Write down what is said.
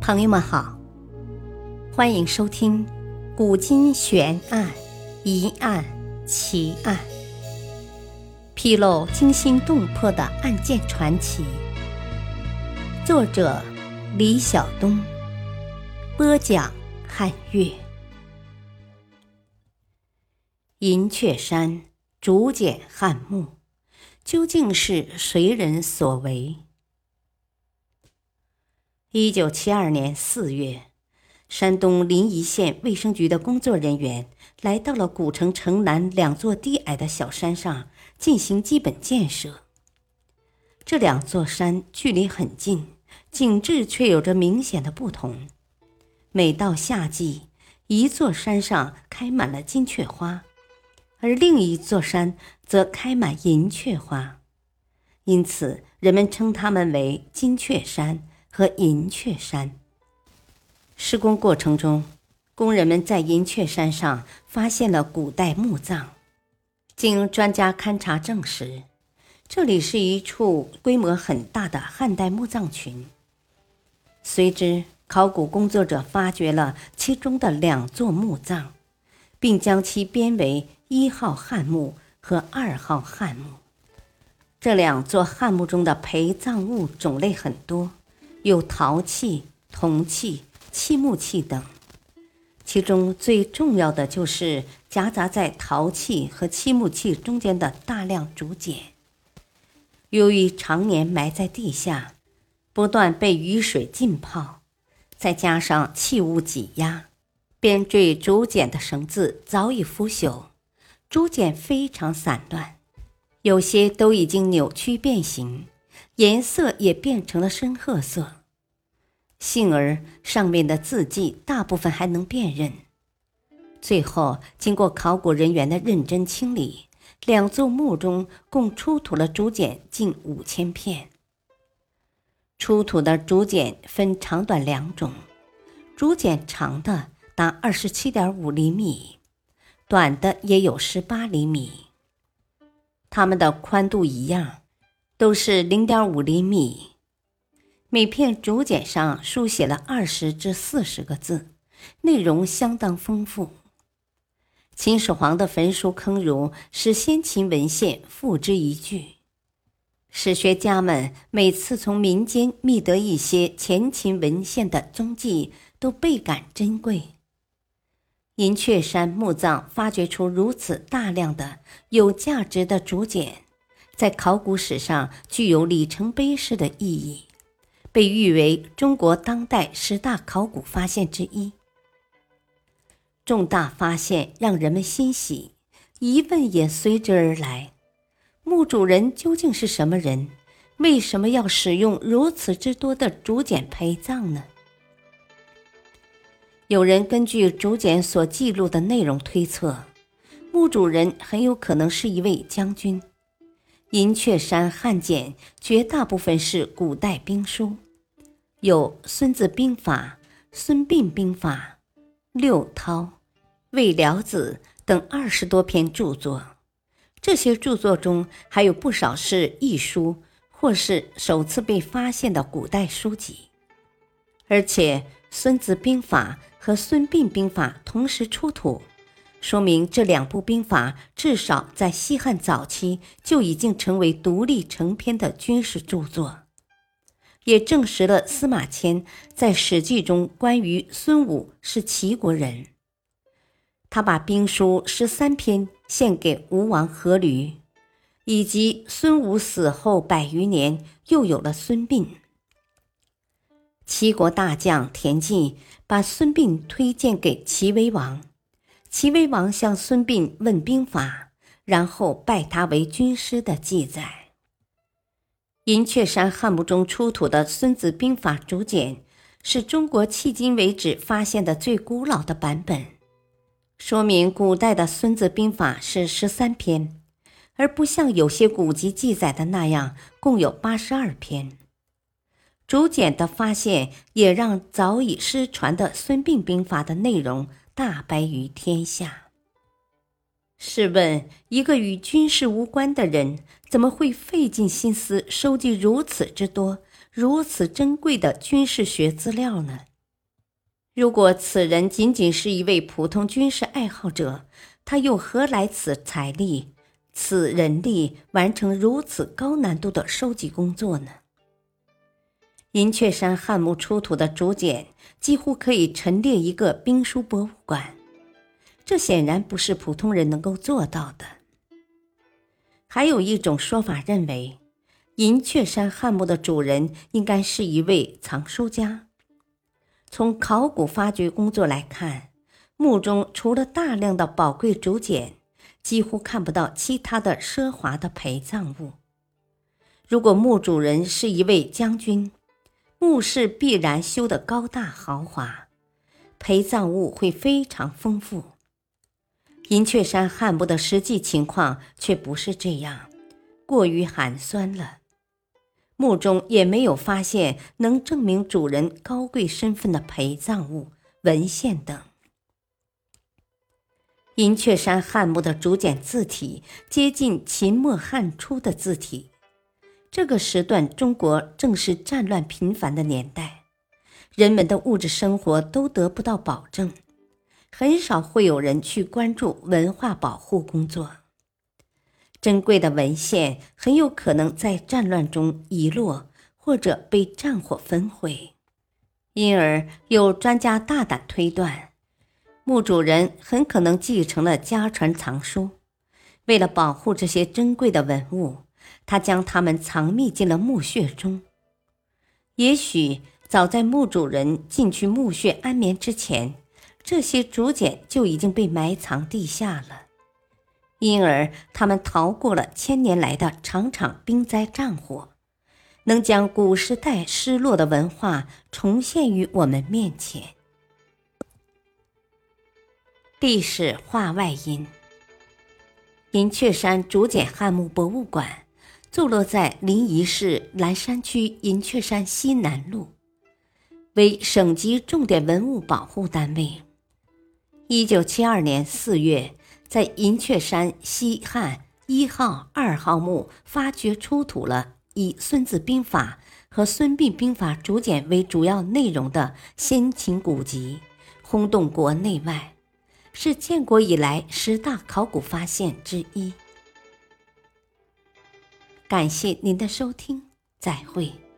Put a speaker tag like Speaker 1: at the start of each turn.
Speaker 1: 朋友们好，欢迎收听《古今悬案、疑案、奇案》，披露惊心动魄的案件传奇。作者：李晓东，播讲：汉月。银雀山竹简汉墓，究竟是谁人所为？一九七二年四月，山东临沂县卫生局的工作人员来到了古城城南两座低矮的小山上进行基本建设。这两座山距离很近，景致却有着明显的不同。每到夏季，一座山上开满了金雀花，而另一座山则开满银雀花，因此人们称它们为金雀山。和银雀山施工过程中，工人们在银雀山上发现了古代墓葬。经专家勘察证实，这里是一处规模很大的汉代墓葬群。随之，考古工作者发掘了其中的两座墓葬，并将其编为一号汉墓和二号汉墓。这两座汉墓中的陪葬物种类很多。有陶器、铜器、漆木器等，其中最重要的就是夹杂在陶器和漆木器中间的大量竹简。由于常年埋在地下，不断被雨水浸泡，再加上器物挤压，编缀竹简的绳子早已腐朽，竹简非常散乱，有些都已经扭曲变形。颜色也变成了深褐色，幸而上面的字迹大部分还能辨认。最后，经过考古人员的认真清理，两座墓中共出土了竹简近五千片。出土的竹简分长短两种，竹简长的达二十七点五厘米，短的也有十八厘米，它们的宽度一样。都是零点五厘米，每片竹简上书写了二十至四十个字，内容相当丰富。秦始皇的焚书坑儒使先秦文献付之一炬，史学家们每次从民间觅得一些前秦文献的踪迹，都倍感珍贵。银雀山墓葬发掘出如此大量的有价值的竹简。在考古史上具有里程碑式的意义，被誉为中国当代十大考古发现之一。重大发现让人们欣喜，疑问也随之而来：墓主人究竟是什么人？为什么要使用如此之多的竹简陪葬呢？有人根据竹简所记录的内容推测，墓主人很有可能是一位将军。银雀山汉简绝大部分是古代兵书，有《孙子兵法》《孙膑兵法》《六韬》《魏辽子》等二十多篇著作。这些著作中还有不少是译书或是首次被发现的古代书籍，而且《孙子兵法》和《孙膑兵法》同时出土。说明这两部兵法至少在西汉早期就已经成为独立成篇的军事著作，也证实了司马迁在《史记》中关于孙武是齐国人。他把兵书十三篇献给吴王阖闾，以及孙武死后百余年又有了孙膑。齐国大将田忌把孙膑推荐给齐威王。齐威王向孙膑问兵法，然后拜他为军师的记载。银雀山汉墓中出土的《孙子兵法》竹简，是中国迄今为止发现的最古老的版本，说明古代的《孙子兵法》是十三篇，而不像有些古籍记载的那样共有八十二篇。竹简的发现也让早已失传的《孙膑兵法》的内容。大白于天下。试问，一个与军事无关的人，怎么会费尽心思收集如此之多、如此珍贵的军事学资料呢？如果此人仅仅是一位普通军事爱好者，他又何来此财力、此人力完成如此高难度的收集工作呢？银雀山汉墓出土的竹简几乎可以陈列一个兵书博物馆，这显然不是普通人能够做到的。还有一种说法认为，银雀山汉墓的主人应该是一位藏书家。从考古发掘工作来看，墓中除了大量的宝贵竹简，几乎看不到其他的奢华的陪葬物。如果墓主人是一位将军，墓室必然修得高大豪华，陪葬物会非常丰富。银雀山汉墓的实际情况却不是这样，过于寒酸了。墓中也没有发现能证明主人高贵身份的陪葬物、文献等。银雀山汉墓的竹简字体接近秦末汉初的字体，这个时段中国正是战乱频繁的年代，人们的物质生活都得不到保证，很少会有人去关注文化保护工作。珍贵的文献很有可能在战乱中遗落，或者被战火焚毁，因而有专家大胆推断，墓主人很可能继承了家传藏书。为了保护这些珍贵的文物，他将它们藏匿进了墓穴中。也许早在墓主人进去墓穴安眠之前，这些竹简就已经被埋藏地下了。因而，他们逃过了千年来的场场兵灾战火，能将古时代失落的文化重现于我们面前。历史话外音：银雀山竹简汉墓博物馆坐落在临沂市蓝山区银雀山西南路，为省级重点文物保护单位。一九七二年四月。在银雀山西汉一号、二号墓发掘出土了以《孙子兵法》和《孙膑兵法》竹简为主要内容的先秦古籍，轰动国内外，是建国以来十大考古发现之一。感谢您的收听，再会。